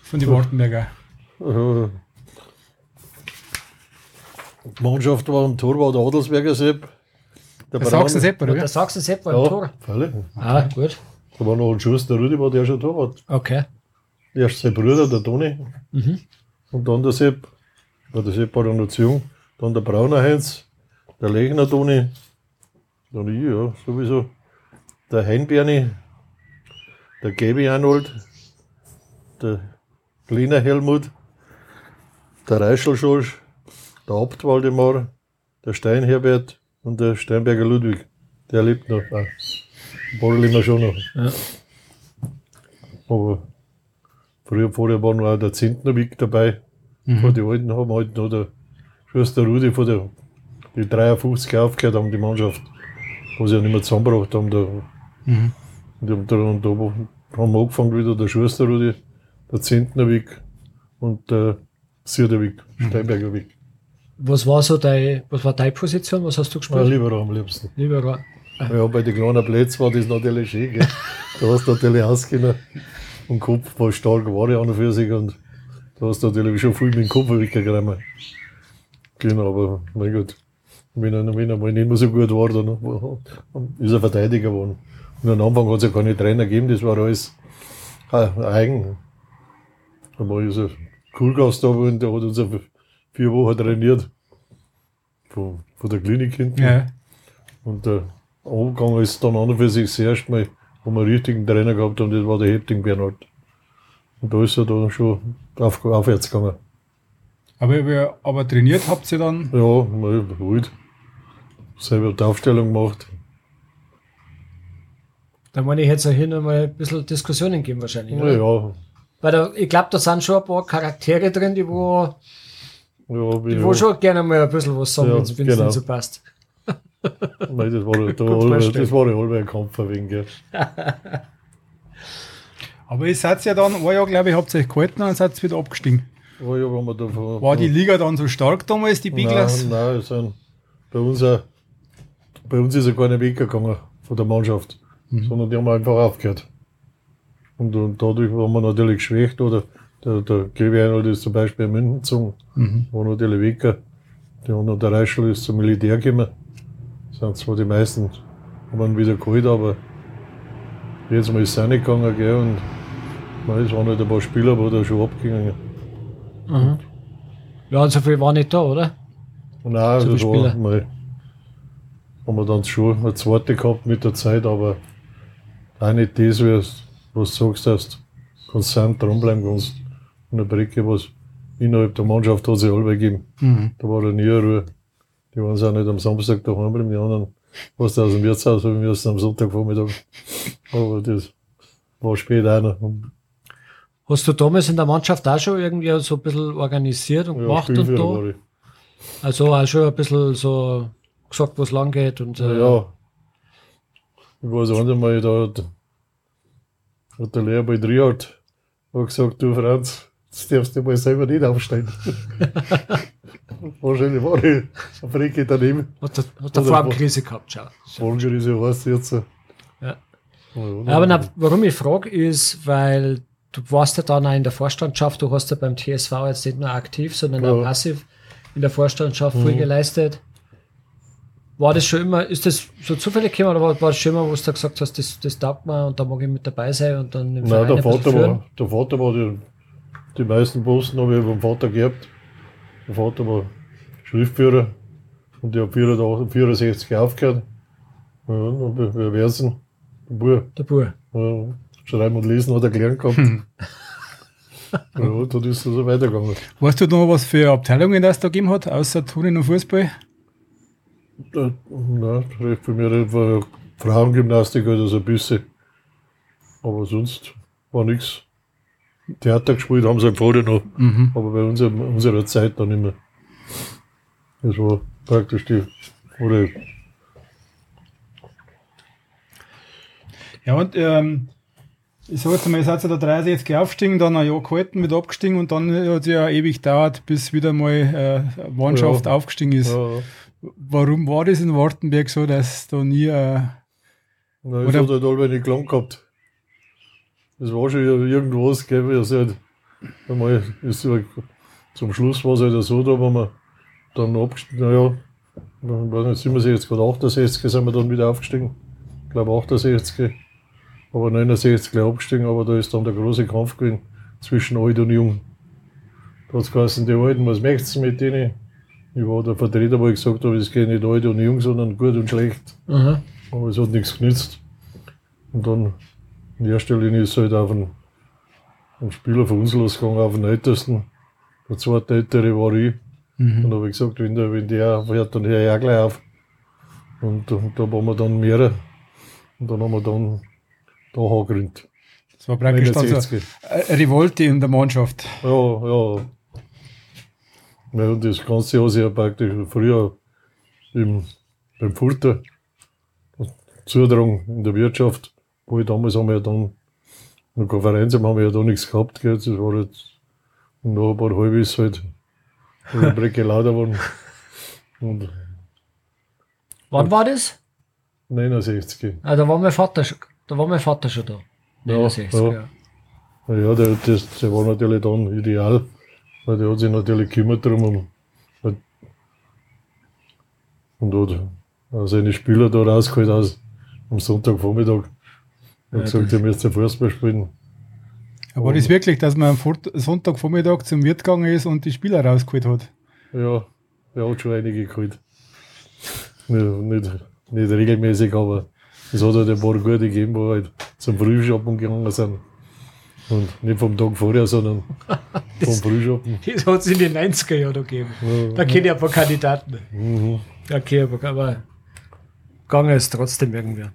von den Wartenberger. Äh, die Mannschaft war am Tor war der Adelsberger Sepp. Der Sachsen Sepp, oder? Der? Sachsen-Sepp war im Ja, Tor. völlig. Ah, gut. Da war noch ein Schuss, der Rudi war der schon da. War. Okay. Erst sein Bruder, der Toni. Mhm. Und dann der Sepp. Der Sepp war dann noch zu jung. Dann der Brauner Heinz, der Lechner Toni. Dann ich, ja, sowieso. Der Heinberni, der Gabi Arnold, der Kleiner Helmut, der Reischel Schorsch, der Abt Waldemar, der Stein Herbert und der Steinberger Ludwig. Der lebt noch. Ah, Borrel immer schon noch. Ja. Aber früher, vorher war noch der Zentnerweg dabei. Von den Alten haben halt noch der Schuster Rudi von der die 53 aufgehört haben, die Mannschaft, wo sie ja nicht mehr zusammengebracht haben. Da, Mhm. und, und da haben wir angefangen wieder der Schuster Rudi, der Zentnerweg und der Sierderweg, Steinberger Weg. Was war so deine, was war deine Position? Was hast du Ja, gespielt? lieber am liebsten. Lieber Ja, bei den kleinen Plätzen war das natürlich schön. Gell? Da hast du natürlich ausgehen. Und Kopf war stark, war ja an und für sich. Und da hast du natürlich schon viel mit dem Kopf weggegangen. Genau, aber mein Gott. Wenn er, wenn er mal nicht mehr so gut war, dann ist er Verteidiger geworden. Und am Anfang hat es ja keine Trainer gegeben, das war alles äh, eigen. Da war dieser Kurgast da und der hat uns vier Wochen trainiert. Von, von der Klinik hinten. Ja. Und der Angegangen ist dann an und für sich das erste Mal, wo wir einen richtigen Trainer gehabt haben, das war der Hepting Bernhard. Und da ist er dann schon auf, aufwärts gegangen. Aber, aber, trainiert habt ihr dann? Ja, mal halt. Selber die Aufstellung gemacht. Da meine ich jetzt auch hin mal ein bisschen Diskussionen geben wahrscheinlich. Oder? ja. Weil da, ich glaube, da sind schon ein paar Charaktere drin, die wo, ja, die ja. wo schon gerne mal ein bisschen was sagen, Ja, wenn es genau. nicht so passt. (laughs) Nein, das war, ja- (laughs) da, allweil- vorstellen. das war ein Kampf wenig. Gell. (laughs) Aber ihr seid ja dann, ein Jahr glaube ich, habt ihr euch gehalten und dann seid wieder abgestiegen. War ja, wenn wir da War die Liga dann so stark damals, die B-Klasse? Nein, nein, sind bei uns, auch, bei uns ist er gar nicht weggegangen von der Mannschaft, sondern die haben einfach aufgehört. Und, und dadurch waren wir natürlich geschwächt. Oder der, der Einhold ist zum Beispiel in München gezogen, war natürlich weg. Die anderen, der Reischl ist zum Militär gekommen. Sind zwar die meisten, haben ihn wieder geholt, aber jetzt mal ist es auch nicht gegangen. Gell, und nein, es waren halt ein paar Spieler, die da schon abgegangen. Mhm. Ja, und so viel war nicht da, oder? Und auch, So das war mal, haben wir dann schon eine zweite gehabt mit der Zeit, aber auch nicht das, was was du sagst, dass konstant dranbleiben kannst. Und eine Brecke, was innerhalb der Mannschaft hat sich alle gegeben. Mhm. Da war ja nie Ruhe. Die waren auch nicht am Samstag daheim bleiben, die anderen, was da aus dem Wirtshaus haben müssen am Sonntagvormittag. Aber das war spät einer. Hast du damals in der Mannschaft auch schon irgendwie so ein bisschen organisiert und Ja, gemacht und da? Also auch schon ein bisschen so gesagt, wo es lang geht. Und, äh, Ja. Ich weiß auch einmal, da hat, hat der Lehrer bei Triart hat gesagt, du Franz, jetzt darfst du mal selber nicht aufstehen. (laughs) Wahrscheinlich war ich eine Frecke daneben. Hat, der- hat der Oder Form wo- Krise gehabt, schau. Formkrise heißt jetzt. Ja. Ja, Aber na, warum ich frage, ist, weil du warst ja dann auch in der Vorstandschaft, du hast ja beim TSV jetzt nicht nur aktiv, sondern auch Ja. passiv in der Vorstandschaft viel Mhm. geleistet. War das schon immer, ist das so zufällig gekommen oder war, war das schon immer, wo du gesagt hast, das, das taugt mir und da mag ich mit dabei sein und dann im Nein, Verein der Vater, war, der Vater war die, die meisten Posten habe ich vom Vater gehabt. Der Vater war Schriftführer und ich habe 64 aufgehört. Ja, und wir wir werden der Bub. Der Bur. Ja, Schreiben und Lesen hat er gelernt gehabt. ja, dann ist es so weitergegangen. Weißt du noch, was für Abteilungen das da gegeben hat, außer Turnen und Fußball? Nein, recht für mich war Frauengymnastik oder so ein bisschen. Aber sonst war nichts. Theater gespielt haben sie vorher noch, Mhm. aber bei unserer, unserer Zeit dann immer. Das war praktisch die, oder Ja, und ähm, ich sag jetzt mal, ihr seid ja da 63 aufgestiegen, dann ein Jahr gehalten, wieder abgestiegen und dann hat es ja ewig gedauert, bis wieder mal äh, eine Mannschaft Ja. aufgestiegen ist. ja, Warum war das in Wartenberg so, dass da nie äh, Na, es Oder- hat halt alle nicht gelangt gehabt. Es war schon irgendwas, gell, wie es halt, einmal ist zum Schluss war es halt so, da waren wir dann abgestiegen, naja, ich weiß nicht, 67 oder 68 sind wir dann wieder aufgestiegen. Ich glaube 68, aber 69 gleich abgestiegen, aber da ist dann der große Kampf gewesen zwischen alt und jung. Da hat es geheißen, die Alten, was möchtest du mit denen? Ich war der Vertreter, wo ich gesagt habe, es geht nicht alt und jung, sondern gut und schlecht. Aha. Aber es hat nichts genützt. Und dann in erster Linie ist es halt auf einen, Spieler von uns losgegangen, auf den Ältesten. Der zweite Ältere war ich. mhm. Und da habe ich gesagt, wenn der, wenn der aufhört, dann höre ich auch gleich auf. Und, und da waren wir dann mehrere. Und dann haben wir dann da angegründet. das war praktisch dann so 69. eine Revolte in der Mannschaft. Ja, ja. Ja, und das Ganze hat sich ja praktisch früher im, beim Furter Zudrang in der Wirtschaft, wo ich damals haben wir ja dann keine Vereine, haben wir ja da nichts gehabt, gell. das war jetzt, noch ein paar halbe ist halt eine Brecke lauter geworden. Und Wann war das? 69. Ah, da war mein Vater schon, da war mein Vater schon da. Ja, 69, ja. ja. Na ja, der, das, der war natürlich dann ideal, weil der hat sich natürlich gekümmert drum und, und hat seine Spieler da rausgeholt aus am Sonntagvormittag. Und Ja, gesagt, ihr müsst ja Fußball spielen. Aber das wirklich, dass man am Sonntagvormittag zum Wirt gegangen ist und die Spieler rausgeholt hat. Ja, er hat schon einige geholt. nicht, nicht, nicht regelmäßig, aber es hat halt ein paar gute gegeben, die halt zum Frühschoppen gegangen sind. Und nicht vom Tag vorher, sondern (laughs) vom Frühschoppen. Das hat es in den 90er Jahren gegeben. Ja. Da kenne ich ein paar Kandidaten. Mhm. Okay, aber, aber gegangen ist trotzdem irgendwer.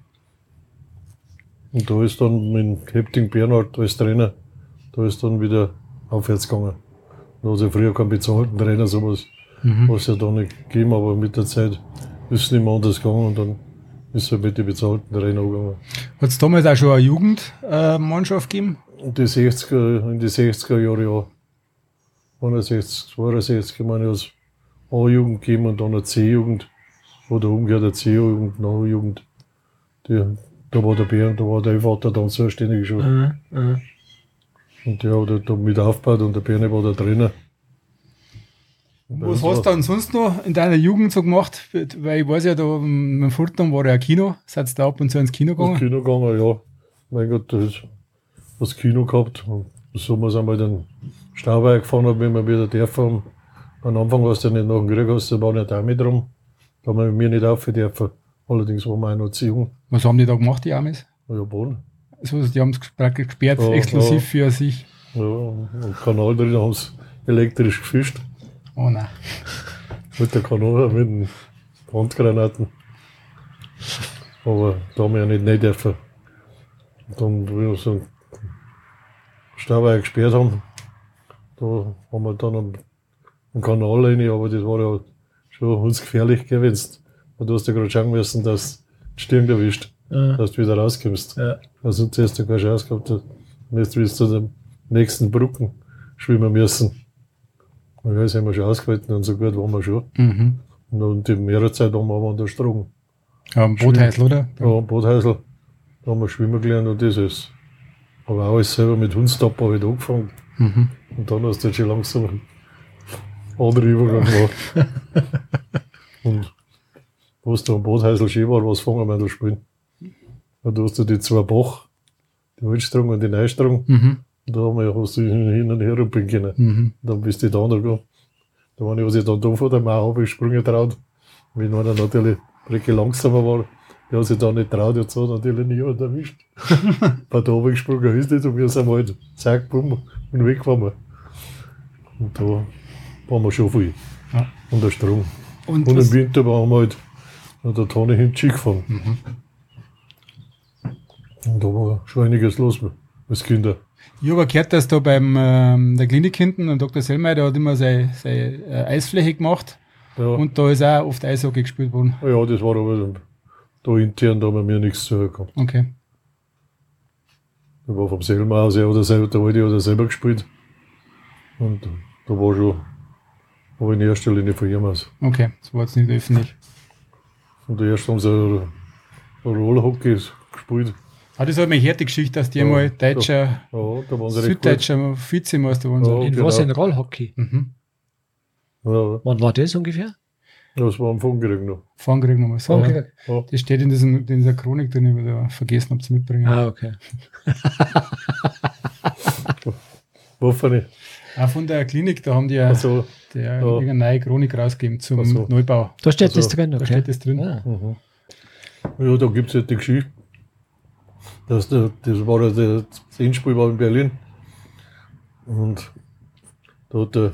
Und da ist dann mit Hepting Bernhard als Trainer, da ist dann wieder aufwärts gegangen. Da hat es ja früher keinen bezahlten Trainer, sowas, was ja da nicht gegeben, aber mit der Zeit ist es nicht mehr anders gegangen und dann ist er mit den bezahlten Trainer gegangen. Hat es damals auch schon eine Jugendmannschaft gegeben? Die 60er, in die 60er Jahre, ja. 61, 62, ich meine, es A-Jugend gegeben und dann eine C-Jugend. Oder umgekehrt eine C-Jugend, eine A-Jugend. Die, da war der Bär, da war der Vater dann selbstständig schon. Mhm. Mhm. Und der hat halt da mit aufgebaut und der Bernie war der Trainer. Was hast du dann sonst noch in deiner Jugend so gemacht? Weil ich weiß ja, da im Furtern war ja ein Kino. Seid ihr da ab und zu ins Kino ins gegangen? Kino gegangen, ja. Mein Gott, das ist das Kino gehabt. Und im Sommer sind wir den Stauweier gefahren, haben, wenn wir wieder dürfen. Am Anfang hast du ja nicht nach dem Krieg, hast du war nicht auch mit drum. Da haben wir mit mir nicht aufhören dürfen. Allerdings waren wir auch noch zu jung. Was haben die da gemacht, die Amis? Ja, Boden. Also, die haben es praktisch gesperrt, Ja, exklusiv ja. für sich. Ja, und Kanal drin haben sie elektrisch gefischt. Oh nein. Mit der Kanone, mit den Handgranaten. Aber da haben wir ja nicht rein dürfen. Und dann, wie wir so einen Stauweier gesperrt haben, da haben wir dann einen, einen Kanal rein, aber das war ja schon uns gefährlich gewesen. Aber du hast ja gerade schauen müssen, dass du die Stirn erwischt, Ja. dass du wieder rauskommst. Ja. Also sonst hast du keine Chance gehabt. Du müsst bis zu den nächsten Brücken schwimmen müssen. Und ja, das haben wir schon ausgehalten und so gut waren wir schon. Mhm. Und die Meereszeit haben wir aber an der Strogen. Ja, am Bootheisel, oder? Ja, am Bodheisel, da haben wir schwimmen gelernt und das ist. Aber auch alles selber mit Hundstopp habe ich da angefangen. Mhm. Und dann hast du jetzt schon langsam einen anderen Übergang gemacht. (laughs) und was da am Bodheisel schön war, was fangen wir da spielen? Und da hast du die zwei Bach, die Altstrang und die Neustrang. Mhm. Und da haben wir, hast du hin und her rumpeln können. Mhm. Und dann bist du da gegangen. Da war ich, was ich dann da von der Mauer abgesprungen traut. Wenn einer natürlich bisschen langsamer war, der hat sich da nicht traut, jetzt hat natürlich niemand erwischt. (laughs) Bei da gesprungen ist nicht und wir sind halt zack, bumm, und weg waren wir. Und da waren wir schon viel. Ja. Und der Strom. Und, Und im Winter waren wir halt an der Tonne hin Ski gefahren. Mhm. Und da war schon einiges los als Kinder. ich habe gehört, dass da beim ähm, der Klinik hinten, der Dr. Selmayr, der hat immer seine, seine äh, Eisfläche gemacht Ja. und da ist auch oft Eishockey gespielt worden. Ja, das war aber da intern, da haben wir mir nichts zu gehabt. Okay. Ich war vom Selma aus, er hat er selber, der Alte hat er selber gespielt. Und da war schon, aber in erster Linie von ihm aus. Okay, das war jetzt nicht öffentlich. Und erst haben sie ein Rollhockey gespielt. Ah, das hat mich gehört, die Geschichte, dass die Ja, einmal deutscher, Ja, da süddeutscher Vizemeister waren. Ja. So. In genau. was in Rollhockey? Mhm. Ja, Wann war das ungefähr? Das war am Funkgerät noch. Fangkrieg nochmal so. Okay. Ja. Ja, Das steht in, diesem, in dieser Chronik drin, ich habe vergessen, habe zu mitbringen. Ah, okay. (laughs) Waffen Auch von der Klinik, da haben die ja der Ja. irgendeine neue Chronik rausgegeben zum so. Neubau. Da steht Also, das drin, Da okay. steht das drin. Ah. mhm. Ja, da gibt es halt die Geschichte. Dass der, das war ja der, das Endspiel war in Berlin. Und da hat der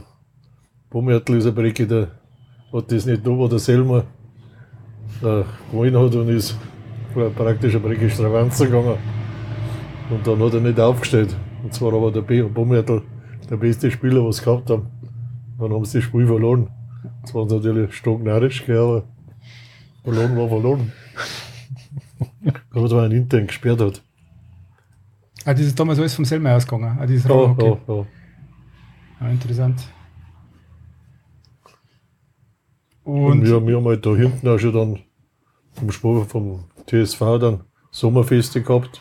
Bommertl ist ein Brecke, der hat das nicht da, wo der Selmer äh, gewonnen hat und ist praktisch ein Brecke Stravanzer gegangen. Und dann hat er nicht aufgestellt. Und zwar aber der B- Bommertl der beste Spieler, was sie gehabt haben. Dann haben sie das Spiel verloren. Das war natürlich stark gell, aber verloren war verloren. (laughs) Aber da war ein intern gesperrt hat. Ah, das ist damals alles vom Selmer ausgegangen. Ah, dieses Ja, ja, ja. Ah, interessant. Und, Und wir, wir haben halt da hinten auch schon dann vom Sport vom TSV dann Sommerfeste gehabt.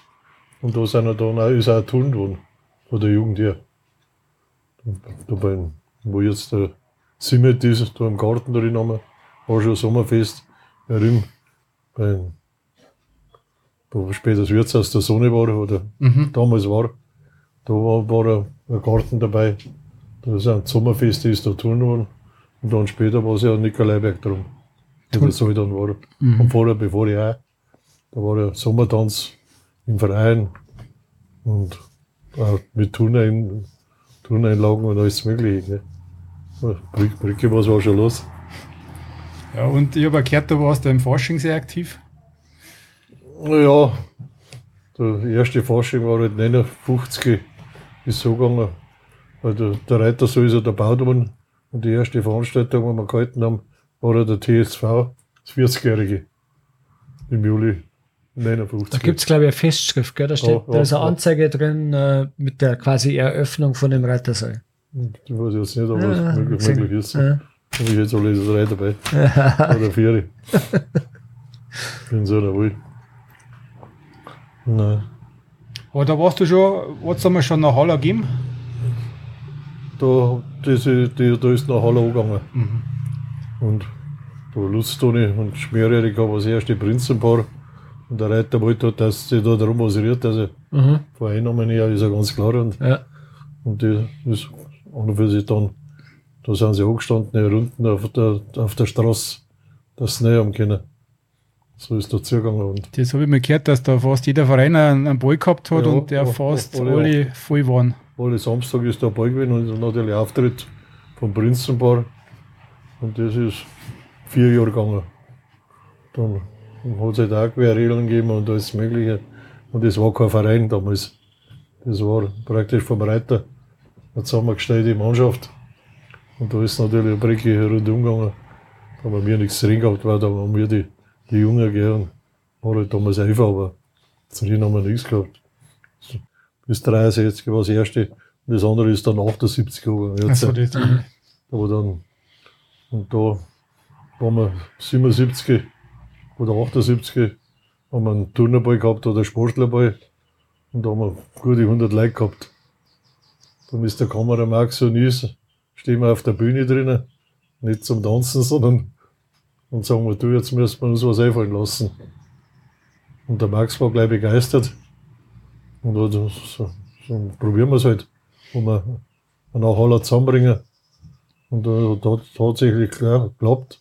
Und da sind dann auch, ist auch ein Turn geworden von der Jugend her. Da beim, wo jetzt der Simmet ist, da im Garten drin haben wir, war schon ein Sommerfest. Rim, beim, wo später das Wirtshaus der Sonne war, oder mhm. damals war, da war, war ein, Garten dabei. Da ist ein Sommerfest, ist da tun worden. Und dann später war es ja Nikolaiberg drum. Wo Turn- das halt dann war. Mhm. Und vorher, bevor ich auch, da war der Sommertanz im Verein. Und auch mit Turnein, Turneinlagen und alles Mögliche. Ne? Brücke, Brücke, war schon los? ja, und ich habe auch gehört, du warst da im Forschung sehr aktiv. Ja, der erste Fasching war halt 59, ist so gegangen. Weil der, der Reiter so ist ja gebaut worden. Und die erste Veranstaltung, die wir gehalten haben, war der TSV, das 40-Jährige. Im Juli 59. Da gibt es, glaube ich, eine Festschrift, gell? Da, steht, Ja, ja, da ist eine ja. Anzeige drin äh, mit der quasi Eröffnung von dem Reitersaal. Ich weiß jetzt nicht, ob was Ja, möglich, möglich ist. Ja. Habe ich jetzt alle drei dabei. Oder vier. (laughs) Bin so Wohl. Nein. Aber da warst du schon, was haben wir schon nach Halle gegeben? Da, das, ist- die, da ist nach Halle angegangen. Mhm. Und da Lustoni und Schmierjährige war das erste Prinzenpaar. Und der Reiter wollte halt, dass sie da drum was rührt. Also Mhm. von Einnahmen her ist ja ganz klar. Und, Ja. und die ist an und für sich dann, da sind sie angestanden, ja, unten auf der, auf der Straße, dass sie nicht haben können. So ist da zugegangen. Und Das habe ich mal gehört, dass da fast jeder Verein einen, Ball gehabt hat Ja, und der ja, fast alle alle voll waren. Alle Samstag ist der Ball gewesen und natürlich Auftritt vom Prinzenpaar. Und das ist vier Jahre gegangen. Dann hat es halt auch Querregeln gegeben und alles Mögliche. Und das war kein Verein damals. Das war praktisch vom Reiter eine zusammengestellte Mannschaft. Und da ist natürlich eine Brecke rundum gegangen. Da haben wir nichts drin gehabt, weil da haben wir die die Jungen gehen. War halt damals einfach, aber denen haben wir nichts gehabt. Bis 63 war das erste. Und das andere ist dann 78 aber jetzt, Also das, aber dann, und da waren wir 77 oder 78, haben wir einen Turnerball gehabt oder einen Sportlerball. Und da haben wir gute 100 Leute gehabt. Dann ist der Kameramann und ich, stehen wir auf der Bühne drinnen, nicht zum Tanzen, sondern und sagen wir, du, jetzt müssen wir uns was einfallen lassen. Und der Max war gleich begeistert. Und so, so, so probieren wir es halt, wo wir nach Haller zusammenbringen. Und da hat hat tatsächlich geklappt.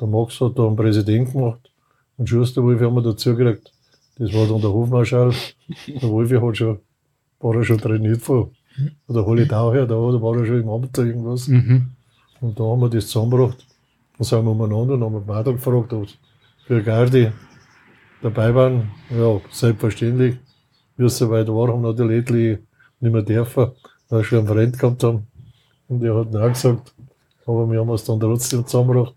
Der Max hat da einen Präsident gemacht. Und Schusterwolf haben wir dazu gekriegt. Das war dann der Hofmarschall. Der Wolfi hat schon, war er schon trainiert von, von der Holidau her, da, da war er schon im Amt oder irgendwas. mhm. Und da haben wir das zusammengebracht. Dann sind wir umeinander und haben den Vater gefragt, ob für Gardi dabei waren. Ja, selbstverständlich. Wie es soweit war, haben natürlich etliche nicht mehr dürfen, weil sie schon einen Freund gehabt haben. Und der hat auch gesagt, aber wir haben es dann trotzdem zusammengebracht.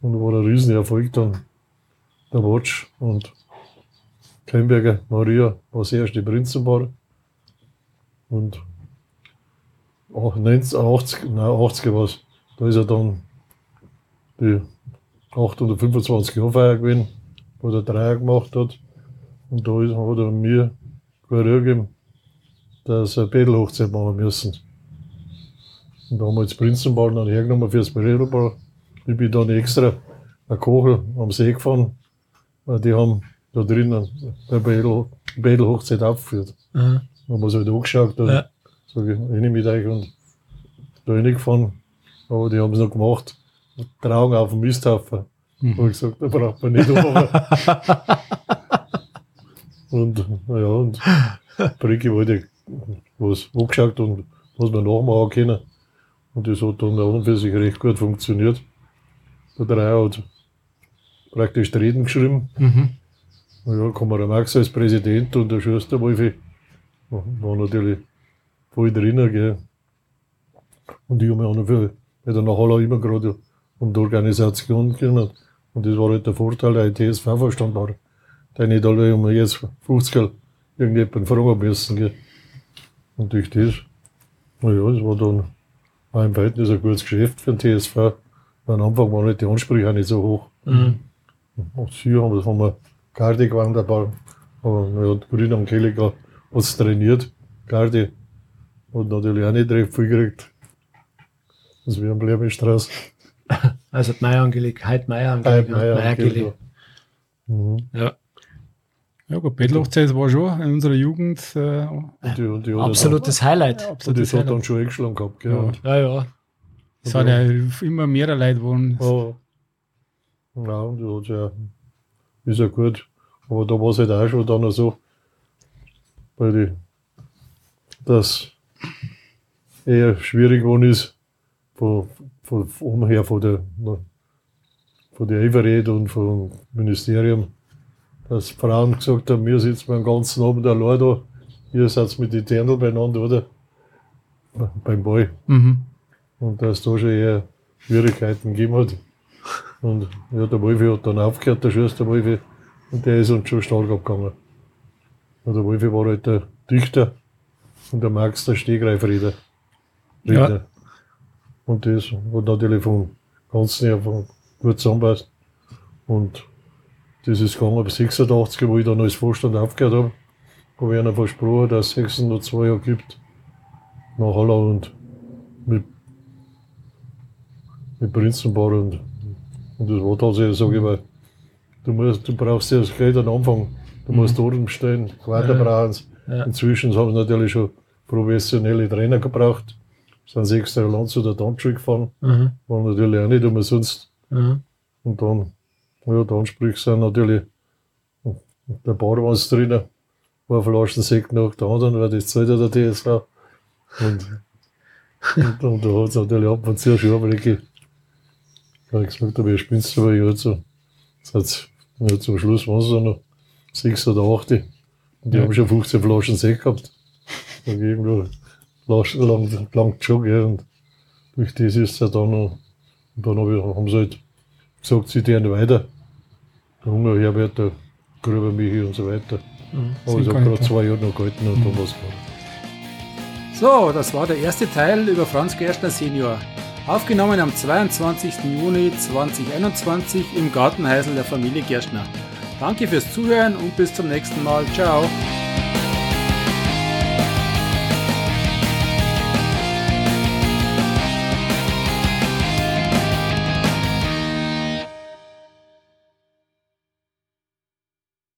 Und war ein Riesenerfolg dann. Der Watch und Klemberger Maria war das erste Prinzenpaar. Und auch 1980, nein, 80er war Da ist er dann die 825 Jahre Feier gewesen, wo der Dreier gemacht hat. Und da ist, hat er mir gegeben, dass wir eine Bettelhochzeit machen müssen. Und da haben wir jetzt Prinzenball dann hergenommen fürs Bettelball. Ich bin dann extra eine Kochel am See gefahren, weil die haben da drinnen eine Bettel, Bettelhochzeit aufgeführt. Aha. Da haben wir es halt angeschaut, dann Ja. sag ich, rein mit euch und da reingefahren. Aber die haben es noch gemacht. Trauung auf dem Misthaufen. Mhm. Hab ich gesagt, da braucht man nicht runter. (laughs) und, naja, und Bricki wollte was angeschaut und was wir nachmachen können. Und das hat dann an und für sich recht gut funktioniert. Der Dreier hat praktisch Reden geschrieben. Mhm. Ja, Kamera Max als Präsident und der Schusterwolfi war natürlich voll drinnen, gell. Und ich habe mich auch noch für, weil der nachher immer gerade um die Organisation gekümmert. Und das war halt der Vorteil, der TSV-Verstand war. Nicht alle um jetzt 50 irgendjemanden fragen müssen, gell. Und durch das, naja, das war dann auch im Verhältnis ein gutes Geschäft für den TSV. Weil Am Anfang waren halt die Ansprüche auch nicht so hoch. Mhm. Und sie haben, das haben wir Gardi gewonnen, aber ja, Grün am Kelliger hat es trainiert. Gardi hat natürlich auch nicht recht viel gekriegt. Das wäre am Blermenstraße. (laughs) Also die Meier angelegt, heute Meier angelegt. ja, Meier gelegt. Mhm. Ja, Ja gut, Bettelhochzeit war schon in unserer Jugend äh, Und die, und die absolutes Highlight. Dann, und Absolutes das hat dann Highlight. schon eingeschlagen gehabt. Gell? Ja. Und, Ja, ja. es hat ja immer mehr Leute geworden. ja. Ja, und das hat ja, ist ja gut. Aber da war es halt auch schon dann so, weil die, das eher schwierig geworden ist, von, von, von umher von der, von der Everett und vom Ministerium, dass Frauen gesagt haben, wir sitzen beim ganzen Abend allein da, ihr seid mit den Dirndl beieinander, oder? Beim Ball. Mhm. Und dass es da schon eher Schwierigkeiten gegeben hat. Und ja, der Wolfi hat dann aufgehört, der Schuster Wolfi, und der ist uns schon stark abgegangen. Und der Wolfi war halt der Dichter und der Max der Stegreifrieder. Ja. Und das hat natürlich vom Ganzen her von gut zusammenpasst. Und das ist gegangen bis 86, wo ich dann als Vorstand aufgehört habe. Habe ich einer versprochen, dass es 602 Jahre gibt. Nach Holland und mit, mit Prinzenbar und, und das war tatsächlich so, weil du, musst, du brauchst ja das Geld am Anfang. Du musst dort stehen, Quater Ja. brauchen sie. Ja. Inzwischen haben sie natürlich schon professionelle Trainer gebraucht. Sind sie extra Land zu der Tanzschule gefahren. Mhm. War natürlich auch nicht umsonst. Mhm. Und dann, ja, die Ansprüche sind natürlich, der Badewanz drinnen, war Flaschen Sekt nach der anderen, weil das zahlt ja der TSV. Und, und, und da hat es natürlich ab und zu schon Einblicke. Da habe ich gesagt, aber ihr spinnst aber ja so. Das hat's, ja, zum Schluss waren es dann noch sechs oder acht. Und die Ja. haben schon 15 Flaschen Sekt gehabt. Da irgendwo Flaschen lang, lang schon, gell. Und durch das ist es ja dann noch, und dann haben sie halt gesagt, sie gehen weiter. Der Hunger Herbert, der Gruber Michi und so weiter. Mhm. Aber habe gar gerade zwei Jahre noch gehalten und Mhm. dann was war. So, das war der erste Teil über Franz Gerstner Senior. Aufgenommen am 22. Juni 2021 im Gartenhäusl der Familie Gerstner. Danke fürs Zuhören und bis zum nächsten Mal. Ciao.